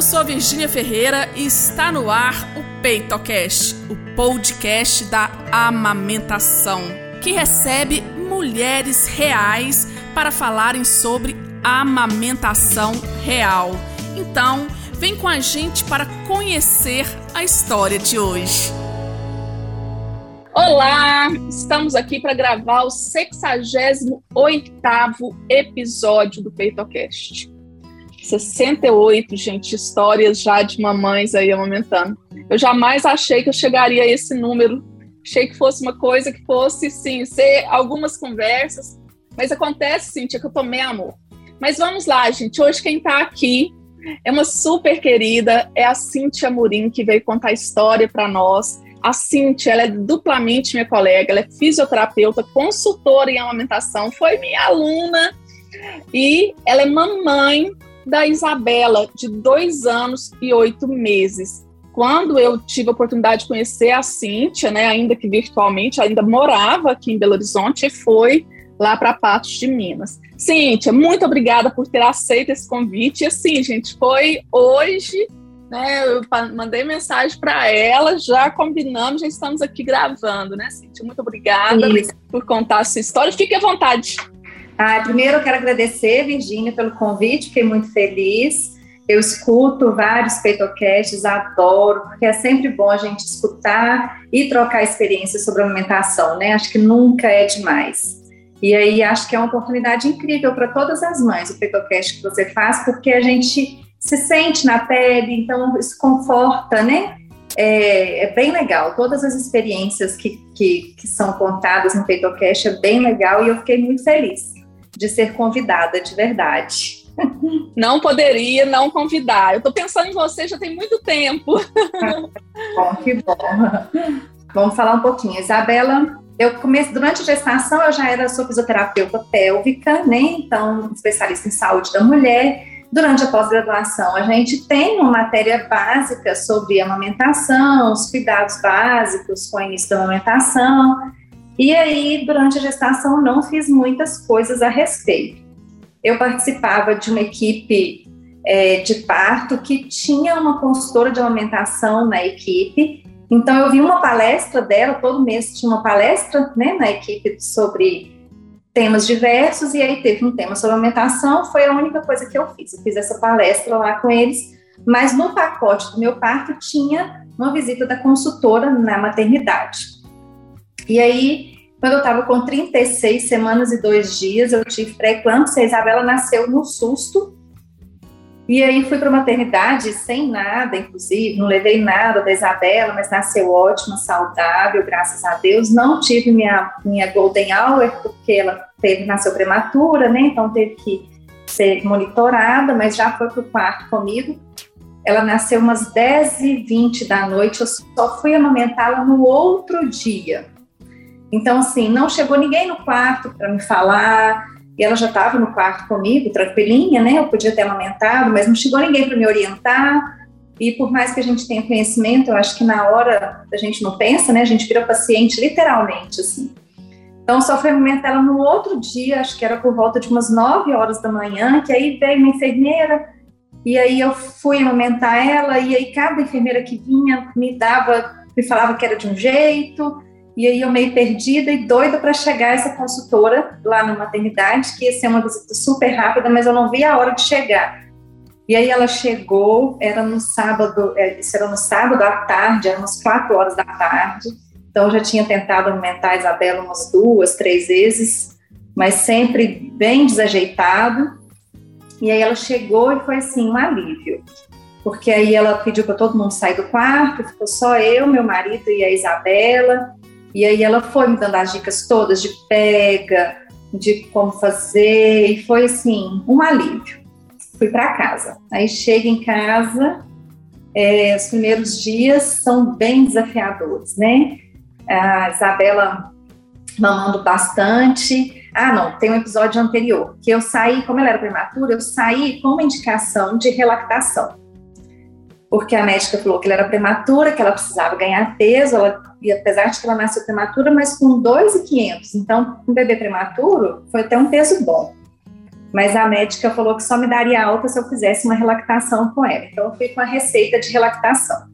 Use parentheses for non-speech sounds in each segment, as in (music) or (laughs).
Eu sou a Virgínia Ferreira e está no ar o PeitoCast, o podcast da amamentação, que recebe mulheres reais para falarem sobre amamentação real. Então, vem com a gente para conhecer a história de hoje. Olá, estamos aqui para gravar o 68º episódio do PeitoCast. 68, gente, histórias já de mamães aí amamentando. Eu jamais achei que eu chegaria a esse número. Achei que fosse uma coisa que fosse, sim, ser algumas conversas. Mas acontece, Cintia, que eu tomei amor. Mas vamos lá, gente. Hoje quem está aqui é uma super querida, é a Cintia Murim, que veio contar a história para nós. A Cintia, ela é duplamente minha colega, ela é fisioterapeuta, consultora em amamentação, foi minha aluna e ela é mamãe da Isabela, de dois anos e oito meses. Quando eu tive a oportunidade de conhecer a Cíntia, né, ainda que virtualmente, ainda morava aqui em Belo Horizonte e foi lá para Patos de Minas. Cíntia, muito obrigada por ter aceito esse convite. E assim, gente, foi hoje, né? Eu mandei mensagem para ela, já combinamos, já estamos aqui gravando, né, Cíntia? Muito obrigada Isso. por contar a sua história. Fique à vontade. Ah, primeiro eu quero agradecer, Virgínia, pelo convite, fiquei muito feliz. Eu escuto vários peitocasts, adoro, porque é sempre bom a gente escutar e trocar experiências sobre alimentação, né? Acho que nunca é demais. E aí acho que é uma oportunidade incrível para todas as mães, o peitocast que você faz, porque a gente se sente na pele, então isso conforta, né? É, é, bem legal. Todas as experiências que, que, que são contadas no Peitocast é bem legal e eu fiquei muito feliz de ser convidada de verdade. Não poderia não convidar. Eu estou pensando em você já tem muito tempo. (laughs) bom, que bom. Vamos falar um pouquinho. Isabela, eu comecei durante a gestação, eu já era sou fisioterapeuta pélvica, né? Então, especialista em saúde da mulher. Durante a pós-graduação, a gente tem uma matéria básica sobre amamentação, os cuidados básicos com o início da amamentação. E aí, durante a gestação, não fiz muitas coisas a respeito. Eu participava de uma equipe é, de parto que tinha uma consultora de alimentação na equipe. Então, eu vi uma palestra dela, todo mês tinha uma palestra né, na equipe sobre temas diversos, e aí teve um tema sobre alimentação, foi a única coisa que eu fiz. Eu fiz essa palestra lá com eles, mas no pacote do meu parto tinha uma visita da consultora na maternidade. E aí, quando eu estava com 36 semanas e dois dias, eu tive pré-eclâmpsia, a Isabela nasceu no susto. E aí fui para a maternidade sem nada, inclusive, não levei nada da Isabela, mas nasceu ótima, saudável, graças a Deus. Não tive minha, minha golden hour, porque ela teve, nasceu prematura, né? Então teve que ser monitorada, mas já foi para o quarto comigo. Ela nasceu umas 10 e 20 da noite, eu só fui amamentá-la no outro dia. Então, assim, não chegou ninguém no quarto para me falar, e ela já estava no quarto comigo, tranquilinha, né? Eu podia ter amamentado, mas não chegou ninguém para me orientar. E por mais que a gente tenha conhecimento, eu acho que na hora a gente não pensa, né? A gente vira paciente literalmente, assim. Então, só fui amamentar ela no outro dia, acho que era por volta de umas 9 horas da manhã, que aí veio uma enfermeira, e aí eu fui amamentar ela, e aí cada enfermeira que vinha me dava, me falava que era de um jeito, e aí eu meio perdida e doida para chegar essa consultora lá na maternidade, que ia ser uma visita super rápida, mas eu não vi a hora de chegar. E aí ela chegou, era no sábado, é, isso era no sábado à tarde, eram umas quatro horas da tarde. Então eu já tinha tentado alimentar a Isabela umas duas, três vezes, mas sempre bem desajeitado. E aí ela chegou e foi assim, um alívio. Porque aí ela pediu para todo mundo sair do quarto, ficou só eu, meu marido e a Isabela. E aí ela foi me dando as dicas todas de pega, de como fazer, e foi assim, um alívio. Fui para casa. Aí chega em casa, é, os primeiros dias são bem desafiadores, né? A Isabela mamando bastante. Ah, não, tem um episódio anterior, que eu saí, como ela era prematura, eu saí com uma indicação de relactação porque a médica falou que ela era prematura, que ela precisava ganhar peso, ela, e apesar de que ela nasceu prematura, mas com 2,500, então um bebê prematuro foi até um peso bom. mas a médica falou que só me daria alta se eu fizesse uma relactação com ela. Então eu fui com a receita de relactação.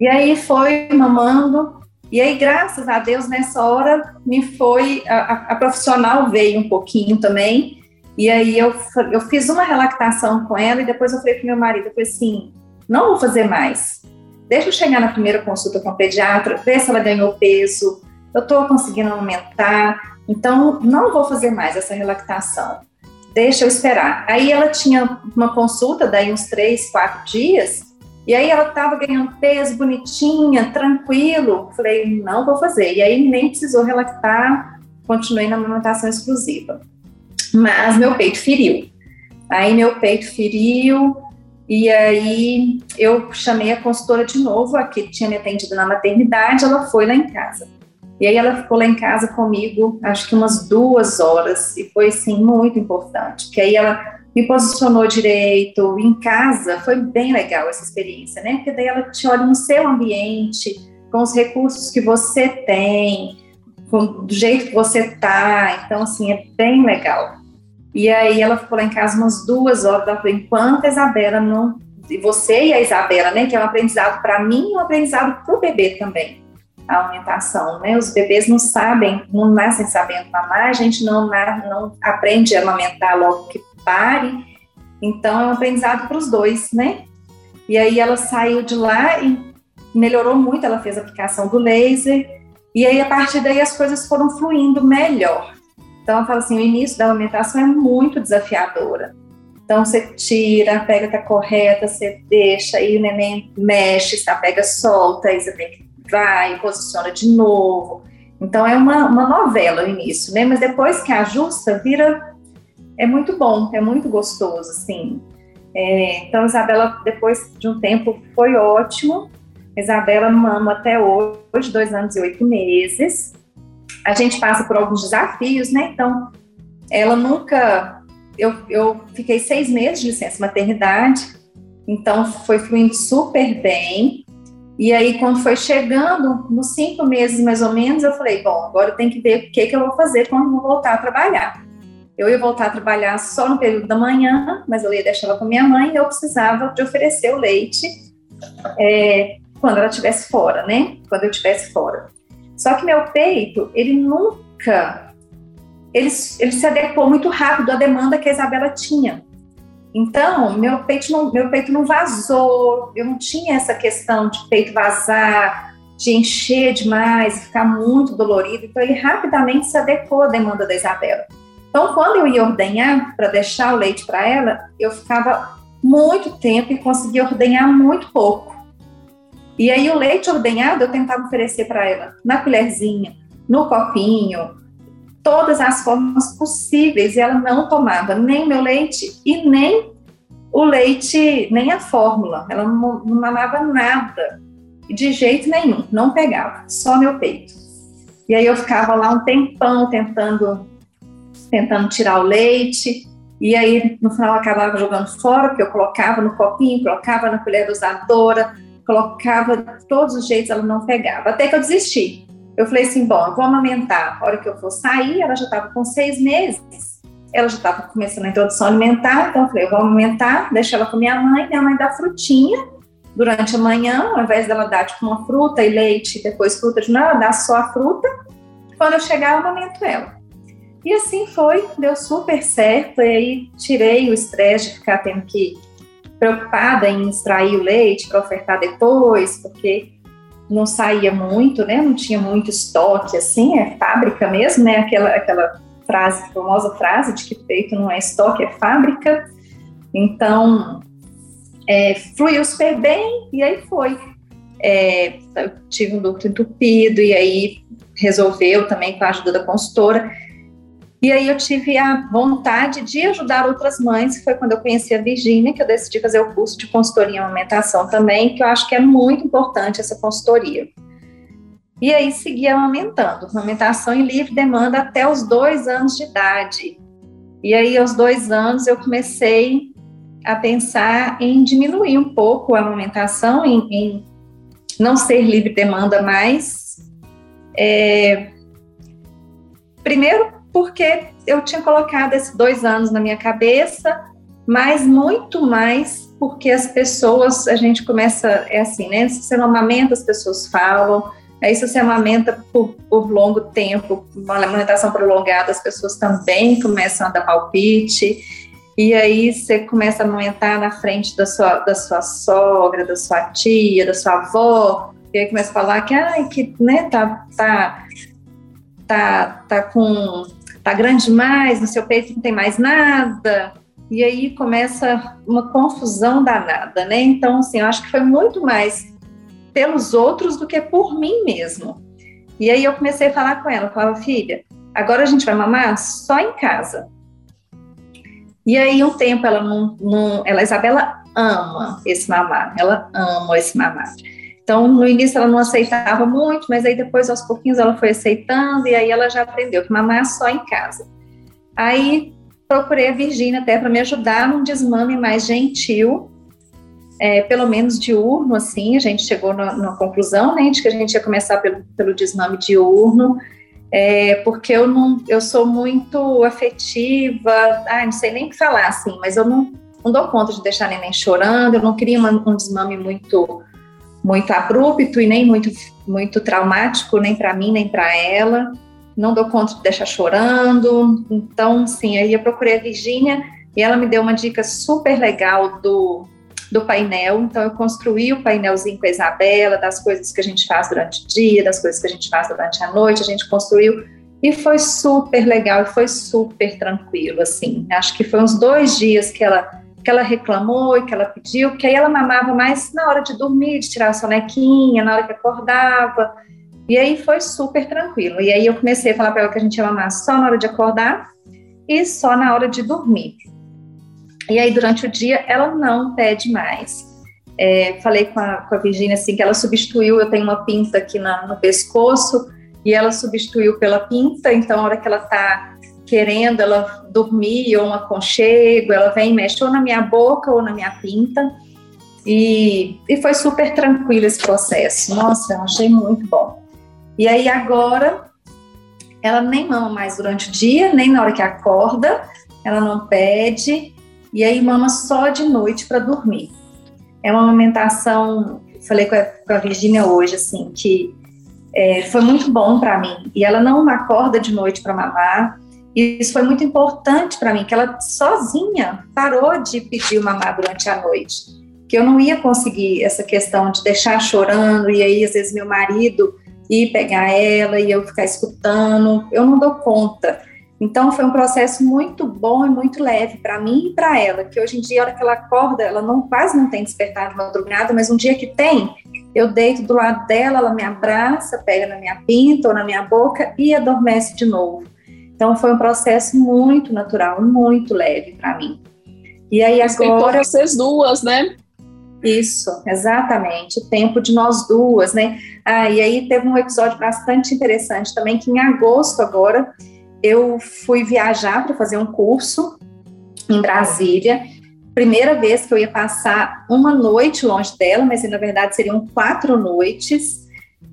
E aí foi mamando, e aí graças a Deus nessa hora me foi, a, a profissional veio um pouquinho também, e aí eu, eu fiz uma relactação com ela e depois eu falei para meu marido, eu falei assim, não vou fazer mais. Deixa eu chegar na primeira consulta com a pediatra, ver se ela ganhou peso, eu estou conseguindo aumentar, então não vou fazer mais essa relactação deixa eu esperar. Aí ela tinha uma consulta, daí uns três, quatro dias, e aí ela estava ganhando peso, bonitinha, tranquilo. Falei, não vou fazer. E aí nem precisou relactar, continuei na amamentação exclusiva. Mas meu peito feriu. Aí meu peito feriu, e aí eu chamei a consultora de novo, a que tinha me atendido na maternidade, ela foi lá em casa. E aí ela ficou lá em casa comigo, acho que umas duas horas, e foi, assim, muito importante, porque aí ela me posicionou direito, em casa, foi bem legal essa experiência, né? Porque daí ela te olha no seu ambiente, com os recursos que você tem, com, do jeito que você tá, então, assim, é bem legal. E aí ela ficou lá em casa umas duas horas, ela falou, enquanto a Isabela não... E você e a Isabela, né? Que é um aprendizado para mim e um aprendizado para o bebê também a alimentação, né? Os bebês não sabem, não nascem sabendo mamar, a gente não, não aprende a amamentar logo que pare, então é um aprendizado para os dois, né? E aí ela saiu de lá e melhorou muito, ela fez a aplicação do laser, e aí a partir daí as coisas foram fluindo melhor. Então ela fala assim, o início da alimentação é muito desafiadora. Então você tira, a pega tá correta, você deixa, aí o neném mexe, a pega solta, aí você tem que vai, posiciona de novo. Então é uma, uma novela no início, né? Mas depois que ajusta, vira. É muito bom, é muito gostoso, assim. É, então, Isabela, depois de um tempo, foi ótimo. Isabela mama até hoje, dois anos e oito meses. A gente passa por alguns desafios, né? Então, ela nunca. Eu, eu fiquei seis meses de licença maternidade, então foi fluindo super bem. E aí, quando foi chegando, nos cinco meses mais ou menos, eu falei: bom, agora eu tenho que ver o que, que eu vou fazer quando vou voltar a trabalhar. Eu ia voltar a trabalhar só no período da manhã, mas eu ia deixar ela com minha mãe e eu precisava de oferecer o leite é, quando ela estivesse fora, né? Quando eu estivesse fora. Só que meu peito, ele nunca. Ele, ele se adequou muito rápido à demanda que a Isabela tinha. Então, meu peito, não, meu peito não vazou, eu não tinha essa questão de peito vazar, de encher demais, ficar muito dolorido. Então, ele rapidamente se adequou à demanda da Isabela. Então, quando eu ia ordenhar para deixar o leite para ela, eu ficava muito tempo e conseguia ordenhar muito pouco. E aí, o leite ordenhado eu tentava oferecer para ela na colherzinha, no copinho, todas as formas possíveis e ela não tomava nem meu leite e nem o leite, nem a fórmula. Ela não, não mamava nada, de jeito nenhum, não pegava, só meu peito. E aí eu ficava lá um tempão tentando, tentando tirar o leite. E aí, no final, eu acabava jogando fora, porque eu colocava no copinho, colocava na colher dosadora, colocava de todos os jeitos, ela não pegava. Até que eu desisti. Eu falei assim, bom, eu vou amamentar. A hora que eu for sair, ela já estava com seis meses. Ela já estava começando a introdução alimentar, então eu falei, eu vou amamentar, deixar ela com minha mãe, minha mãe dá frutinha durante a manhã, ao invés dela dar tipo uma fruta e leite, depois fruta de novo, ela dá só a fruta. Quando eu chegar, eu amamento ela. E assim foi, deu super certo. E aí tirei o estresse de ficar tendo que preocupada em extrair o leite para ofertar depois, porque não saía muito, né? Não tinha muito estoque, assim, é fábrica mesmo, né? Aquela, aquela frase, famosa frase de que peito não é estoque, é fábrica. Então, é, fluiu super bem e aí foi. É, eu tive um ducto entupido e aí resolveu também com a ajuda da consultora. E aí eu tive a vontade de ajudar outras mães, foi quando eu conheci a Virgínia, que eu decidi fazer o curso de consultoria em amamentação também, que eu acho que é muito importante essa consultoria. E aí segui amamentando, amamentação em livre demanda até os dois anos de idade. E aí aos dois anos eu comecei a pensar em diminuir um pouco a amamentação, em, em não ser livre demanda mais. É, primeiro porque eu tinha colocado esses dois anos na minha cabeça, mas muito mais porque as pessoas, a gente começa, é assim, né? Se você não amamenta, as pessoas falam. Aí, se você amamenta por, por longo tempo, uma amamentação prolongada, as pessoas também começam a dar palpite. E aí você começa a amamentar na frente da sua, da sua sogra, da sua tia, da sua avó. E aí começa a falar que, ai, que, né, tá, tá, tá, tá com, tá grande demais, no seu peito não tem mais nada e aí começa uma confusão danada, né? Então, assim, eu acho que foi muito mais pelos outros do que por mim mesmo. E aí eu comecei a falar com ela, eu falava, filha, agora a gente vai mamar só em casa. E aí um tempo ela não, não ela, Isabela ama esse mamar, ela ama esse mamar. Então, no início ela não aceitava muito, mas aí depois, aos pouquinhos, ela foi aceitando e aí ela já aprendeu que mamar só em casa. Aí procurei a Virgínia até para me ajudar num desmame mais gentil, é, pelo menos diurno, assim, a gente chegou na, conclusão, né, de que a gente ia começar pelo, pelo desmame diurno, é, porque eu não, eu sou muito afetiva, ah, não sei nem o que falar, assim, mas eu não, não dou conta de deixar neném chorando, eu não queria uma, um desmame muito, muito abrupto e nem muito, muito traumático, nem para mim, nem para ela, não dou conta de deixar chorando. Então, sim, aí eu procurei a Virgínia e ela me deu uma dica super legal do, do painel. Então, eu construí o painelzinho com a Isabela, das coisas que a gente faz durante o dia, das coisas que a gente faz durante a noite, a gente construiu. E foi super legal e foi super tranquilo, assim. Acho que foi uns dois dias que ela que ela reclamou e que ela pediu, que aí ela mamava mais na hora de dormir, de tirar a sonequinha, na hora que acordava. E aí foi super tranquilo. E aí eu comecei a falar para ela que a gente ia mamar só na hora de acordar e só na hora de dormir. E aí durante o dia ela não pede mais. É, falei com a, com a Virginia assim que ela substituiu, eu tenho uma pinta aqui na, no pescoço e ela substituiu pela pinta, então a hora que ela está querendo ela dormir ou um aconchego, ela vem e mexe ou na minha boca ou na minha pinta. E, e foi super tranquilo esse processo. Nossa, eu achei muito bom. E aí agora ela nem mama mais durante o dia, nem na hora que acorda, ela não pede, e aí mama só de noite para dormir. É uma amamentação, falei com a, com a Virginia hoje, assim, que é, foi muito bom para mim. E ela não acorda de noite para mamar, e isso foi muito importante para mim, que ela sozinha parou de pedir o mamar durante a noite. Que eu não ia conseguir essa questão de deixar chorando, e aí às vezes meu marido ir pegar ela e eu ficar escutando, eu não dou conta. Então foi um processo muito bom e muito leve para mim e para ela, que hoje em dia, a hora que ela acorda, ela não quase não tem despertado de madrugada, mas um dia que tem, eu deito do lado dela, ela me abraça, pega na minha pinta ou na minha boca e adormece de novo. Então foi um processo muito natural, muito leve para mim. E aí agora vocês duas, né? Isso, exatamente, o tempo de nós duas, né? Ah, e aí teve um episódio bastante interessante também, que em agosto agora eu fui viajar para fazer um curso em Brasília. Primeira vez que eu ia passar uma noite longe dela, mas na verdade seriam quatro noites.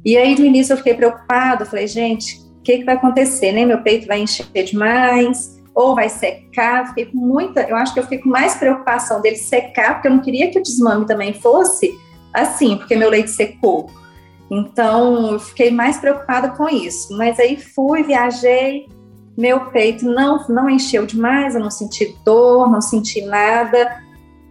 E aí no início eu fiquei preocupada, falei, gente, que, que vai acontecer, né? Meu peito vai encher demais, ou vai secar. Fiquei com muita, eu acho que eu fiquei com mais preocupação dele secar, porque eu não queria que o desmame também fosse assim, porque meu leite secou. Então, eu fiquei mais preocupada com isso. Mas aí fui, viajei, meu peito não, não encheu demais, eu não senti dor, não senti nada.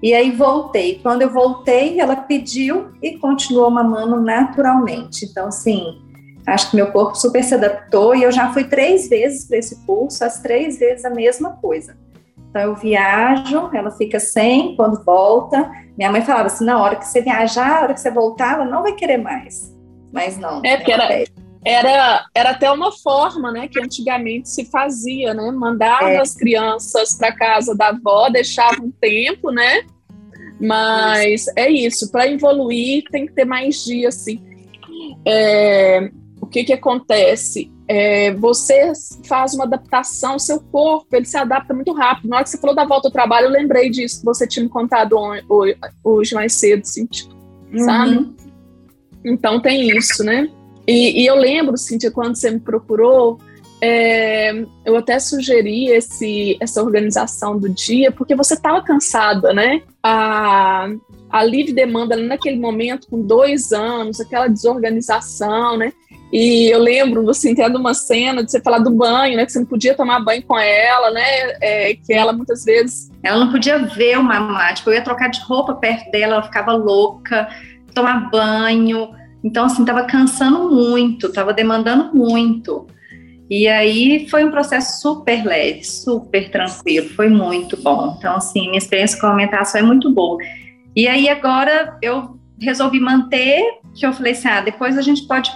E aí voltei. Quando eu voltei, ela pediu e continuou mamando naturalmente. Então, assim, Acho que meu corpo super se adaptou e eu já fui três vezes para esse curso, as três vezes a mesma coisa. Então eu viajo, ela fica sem, quando volta. Minha mãe falava assim: na hora que você viajar, a hora que você voltar, ela não vai querer mais. Mas não. É, porque era, era, era até uma forma, né, que antigamente se fazia, né? Mandava é. as crianças para casa da avó, deixava um tempo, né? Mas isso. é isso, para evoluir tem que ter mais dias, assim. É, que que acontece? É, você faz uma adaptação, seu corpo ele se adapta muito rápido. Na hora que você falou da volta ao trabalho, eu lembrei disso que você tinha me contado hoje mais cedo, tipo, uhum. sabe? Então tem isso, né? E, e, eu lembro, Cintia, quando você me procurou, é, eu até sugeri esse, essa organização do dia, porque você estava cansada, né? A, a livre demanda naquele momento, com dois anos, aquela desorganização, né? E eu lembro, assim, tendo uma cena de você falar do banho, né? Que você não podia tomar banho com ela, né? É, que ela muitas vezes. Ela não podia ver o mamá. Tipo, eu ia trocar de roupa perto dela, ela ficava louca, tomar banho. Então, assim, tava cansando muito, tava demandando muito. E aí foi um processo super leve, super tranquilo, foi muito bom. Então, assim, minha experiência com a alimentação é muito boa. E aí agora eu resolvi manter, que eu falei assim, ah, depois a gente pode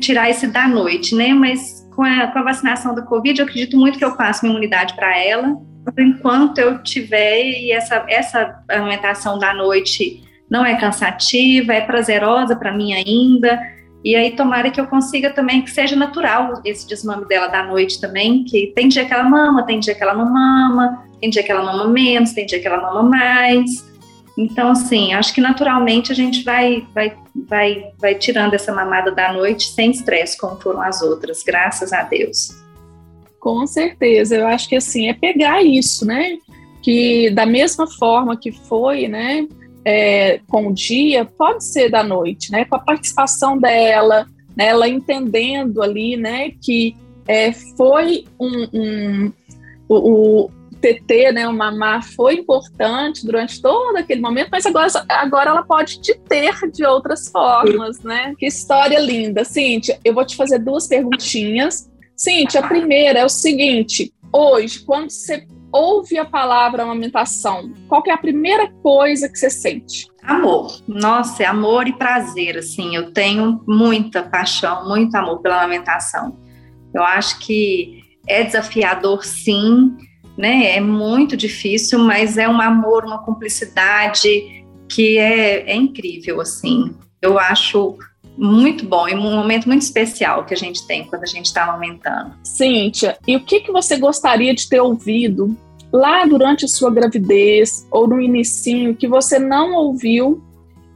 tirar esse da noite, né? Mas com a, com a vacinação da Covid, eu acredito muito que eu passo minha imunidade para ela. Enquanto eu tiver e essa, essa alimentação da noite não é cansativa, é prazerosa para mim ainda. E aí, tomara que eu consiga também que seja natural esse desmame dela da noite também, que tem dia que ela mama, tem dia que ela não mama, tem dia que ela mama menos, tem dia que ela mama mais. Então, assim, acho que naturalmente a gente vai, vai, vai, vai tirando essa mamada da noite sem estresse, como foram as outras, graças a Deus. Com certeza, eu acho que assim, é pegar isso, né? Que da mesma forma que foi, né? É, com o dia, pode ser da noite, né? Com a participação dela, né? Ela entendendo ali, né? Que é, foi um, um o, TT, né, o mamar, foi importante durante todo aquele momento, mas agora, agora ela pode te ter de outras formas, né? Que história linda. Cíntia, eu vou te fazer duas perguntinhas. Cíntia, a primeira é o seguinte: hoje, quando você ouve a palavra amamentação, qual é a primeira coisa que você sente? Amor. Nossa, é amor e prazer, assim. Eu tenho muita paixão, muito amor pela amamentação. Eu acho que é desafiador, sim né? É muito difícil, mas é um amor, uma cumplicidade que é, é incrível, assim. Eu acho muito bom e um momento muito especial que a gente tem quando a gente está aumentando. Cíntia, e o que, que você gostaria de ter ouvido lá durante a sua gravidez ou no inicinho que você não ouviu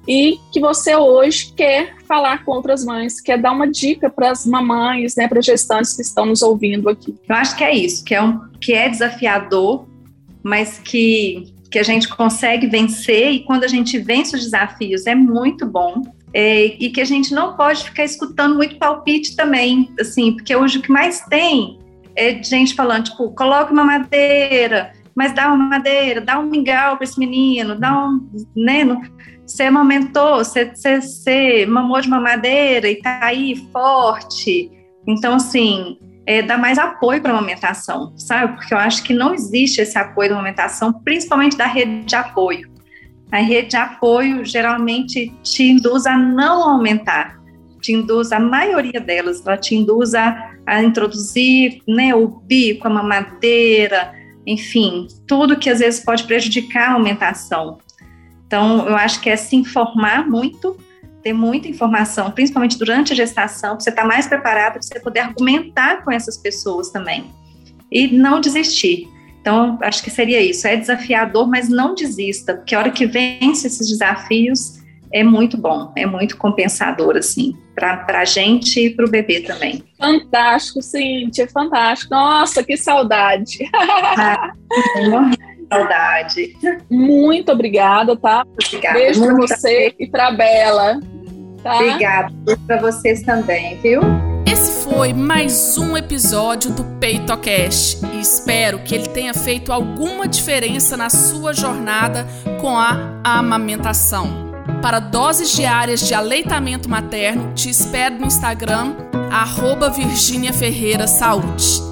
e que você hoje quer falar com outras mães, quer dar uma dica para as mamães, né, para gestantes que estão nos ouvindo aqui. Eu acho que é isso, que é um que é desafiador, mas que que a gente consegue vencer e quando a gente vence os desafios é muito bom. É, e que a gente não pode ficar escutando muito palpite também, assim, porque hoje o que mais tem é gente falando, tipo, coloque uma madeira, mas dá uma madeira, dá um mingau para esse menino, dá um, né, você amamentou, você, você, você mamou de mamadeira e tá aí forte. Então, assim, é, dá mais apoio para a amamentação, sabe? Porque eu acho que não existe esse apoio da amamentação, principalmente da rede de apoio. A rede de apoio geralmente te induz a não aumentar, te induz, a maioria delas, ela te induz a, a introduzir né, o bico, a mamadeira, enfim, tudo que às vezes pode prejudicar a aumentação. Então, eu acho que é se informar muito, ter muita informação, principalmente durante a gestação, para você estar tá mais preparado, para você poder argumentar com essas pessoas também. E não desistir. Então, acho que seria isso. É desafiador, mas não desista, porque a hora que vence esses desafios é muito bom, é muito compensador, assim, para a gente e para o bebê também. Fantástico, Cintia, fantástico. Nossa, que saudade. Ah, (laughs) saudade. Muito obrigada, tá? Obrigada. Beijo para você e para Bela. Tá? Obrigada. para vocês também, viu? Esse foi mais um episódio do PeitoCast e espero que ele tenha feito alguma diferença na sua jornada com a amamentação. Para doses diárias de aleitamento materno, te espero no Instagram, arroba Virginia Ferreira Saúde.